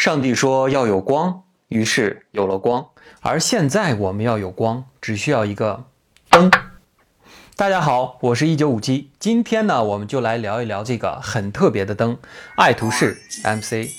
上帝说要有光，于是有了光。而现在我们要有光，只需要一个灯。大家好，我是一九五七，今天呢，我们就来聊一聊这个很特别的灯——爱图仕 MC。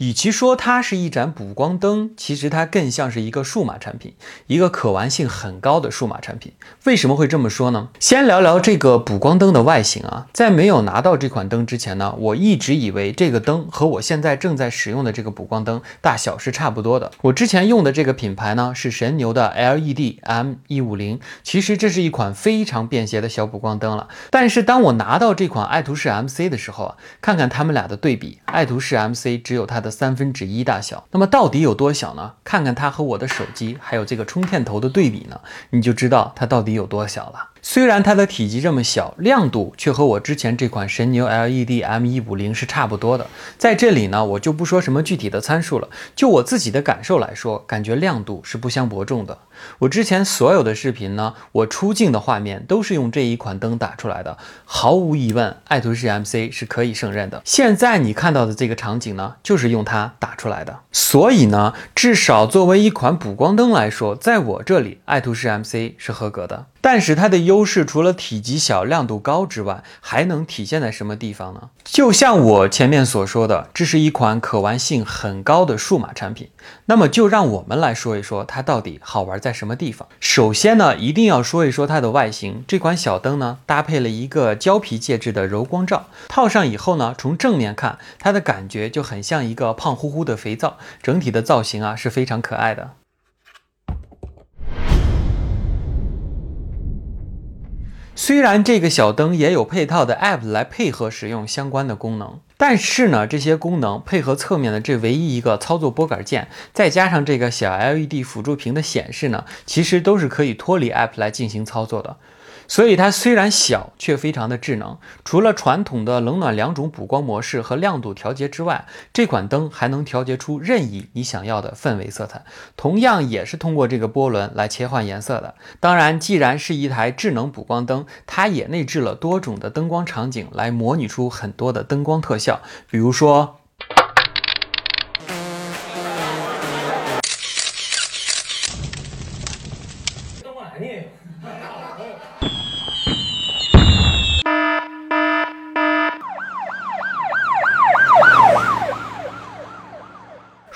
与其说它是一盏补光灯，其实它更像是一个数码产品，一个可玩性很高的数码产品。为什么会这么说呢？先聊聊这个补光灯的外形啊。在没有拿到这款灯之前呢，我一直以为这个灯和我现在正在使用的这个补光灯大小是差不多的。我之前用的这个品牌呢是神牛的 LED M 一五零，其实这是一款非常便携的小补光灯了。但是当我拿到这款爱图仕 MC 的时候啊，看看它们俩的对比，爱图仕 MC 只有它的。三分之一大小，那么到底有多小呢？看看它和我的手机还有这个充电头的对比呢，你就知道它到底有多小了。虽然它的体积这么小，亮度却和我之前这款神牛 LED M 一五零是差不多的。在这里呢，我就不说什么具体的参数了，就我自己的感受来说，感觉亮度是不相伯仲的。我之前所有的视频呢，我出镜的画面都是用这一款灯打出来的，毫无疑问，爱图仕 MC 是可以胜任的。现在你看到的这个场景呢，就是用它打出来的。所以呢，至少作为一款补光灯来说，在我这里，爱图仕 MC 是合格的。但是它的优势除了体积小、亮度高之外，还能体现在什么地方呢？就像我前面所说的，这是一款可玩性很高的数码产品。那么就让我们来说一说它到底好玩在什么地方。首先呢，一定要说一说它的外形。这款小灯呢，搭配了一个胶皮介质的柔光罩，套上以后呢，从正面看，它的感觉就很像一个胖乎乎的肥皂。整体的造型啊，是非常可爱的。虽然这个小灯也有配套的 App 来配合使用相关的功能，但是呢，这些功能配合侧面的这唯一一个操作拨杆键，再加上这个小 LED 辅助屏的显示呢，其实都是可以脱离 App 来进行操作的。所以它虽然小，却非常的智能。除了传统的冷暖两种补光模式和亮度调节之外，这款灯还能调节出任意你想要的氛围色彩，同样也是通过这个波轮来切换颜色的。当然，既然是一台智能补光灯，它也内置了多种的灯光场景来模拟出很多的灯光特效，比如说。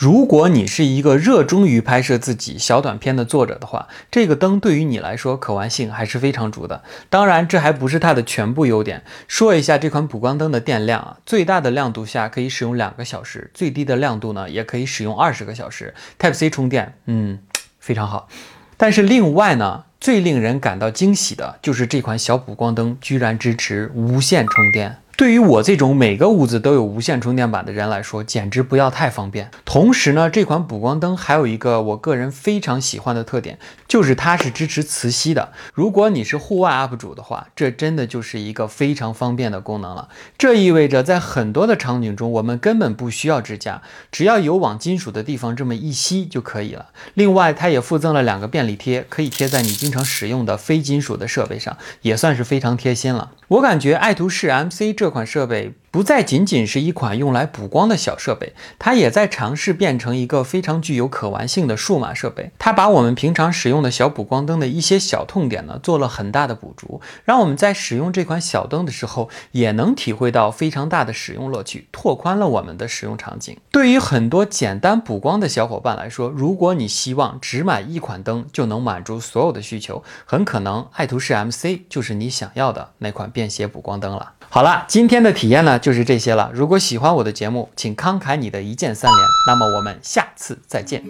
如果你是一个热衷于拍摄自己小短片的作者的话，这个灯对于你来说可玩性还是非常足的。当然，这还不是它的全部优点。说一下这款补光灯的电量啊，最大的亮度下可以使用两个小时，最低的亮度呢也可以使用二十个小时。Type C 充电，嗯，非常好。但是另外呢，最令人感到惊喜的就是这款小补光灯居然支持无线充电。对于我这种每个屋子都有无线充电板的人来说，简直不要太方便。同时呢，这款补光灯还有一个我个人非常喜欢的特点，就是它是支持磁吸的。如果你是户外 UP 主的话，这真的就是一个非常方便的功能了。这意味着在很多的场景中，我们根本不需要支架，只要有往金属的地方这么一吸就可以了。另外，它也附赠了两个便利贴，可以贴在你经常使用的非金属的设备上，也算是非常贴心了。我感觉爱图仕 MC 这这款设备。不再仅仅是一款用来补光的小设备，它也在尝试变成一个非常具有可玩性的数码设备。它把我们平常使用的小补光灯的一些小痛点呢，做了很大的补足，让我们在使用这款小灯的时候，也能体会到非常大的使用乐趣，拓宽了我们的使用场景。对于很多简单补光的小伙伴来说，如果你希望只买一款灯就能满足所有的需求，很可能爱图仕 MC 就是你想要的那款便携补光灯了。好了，今天的体验呢就是这些了。如果喜欢我的节目，请慷慨你的一键三连。那么我们下次再见。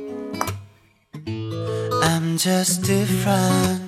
I'm just different.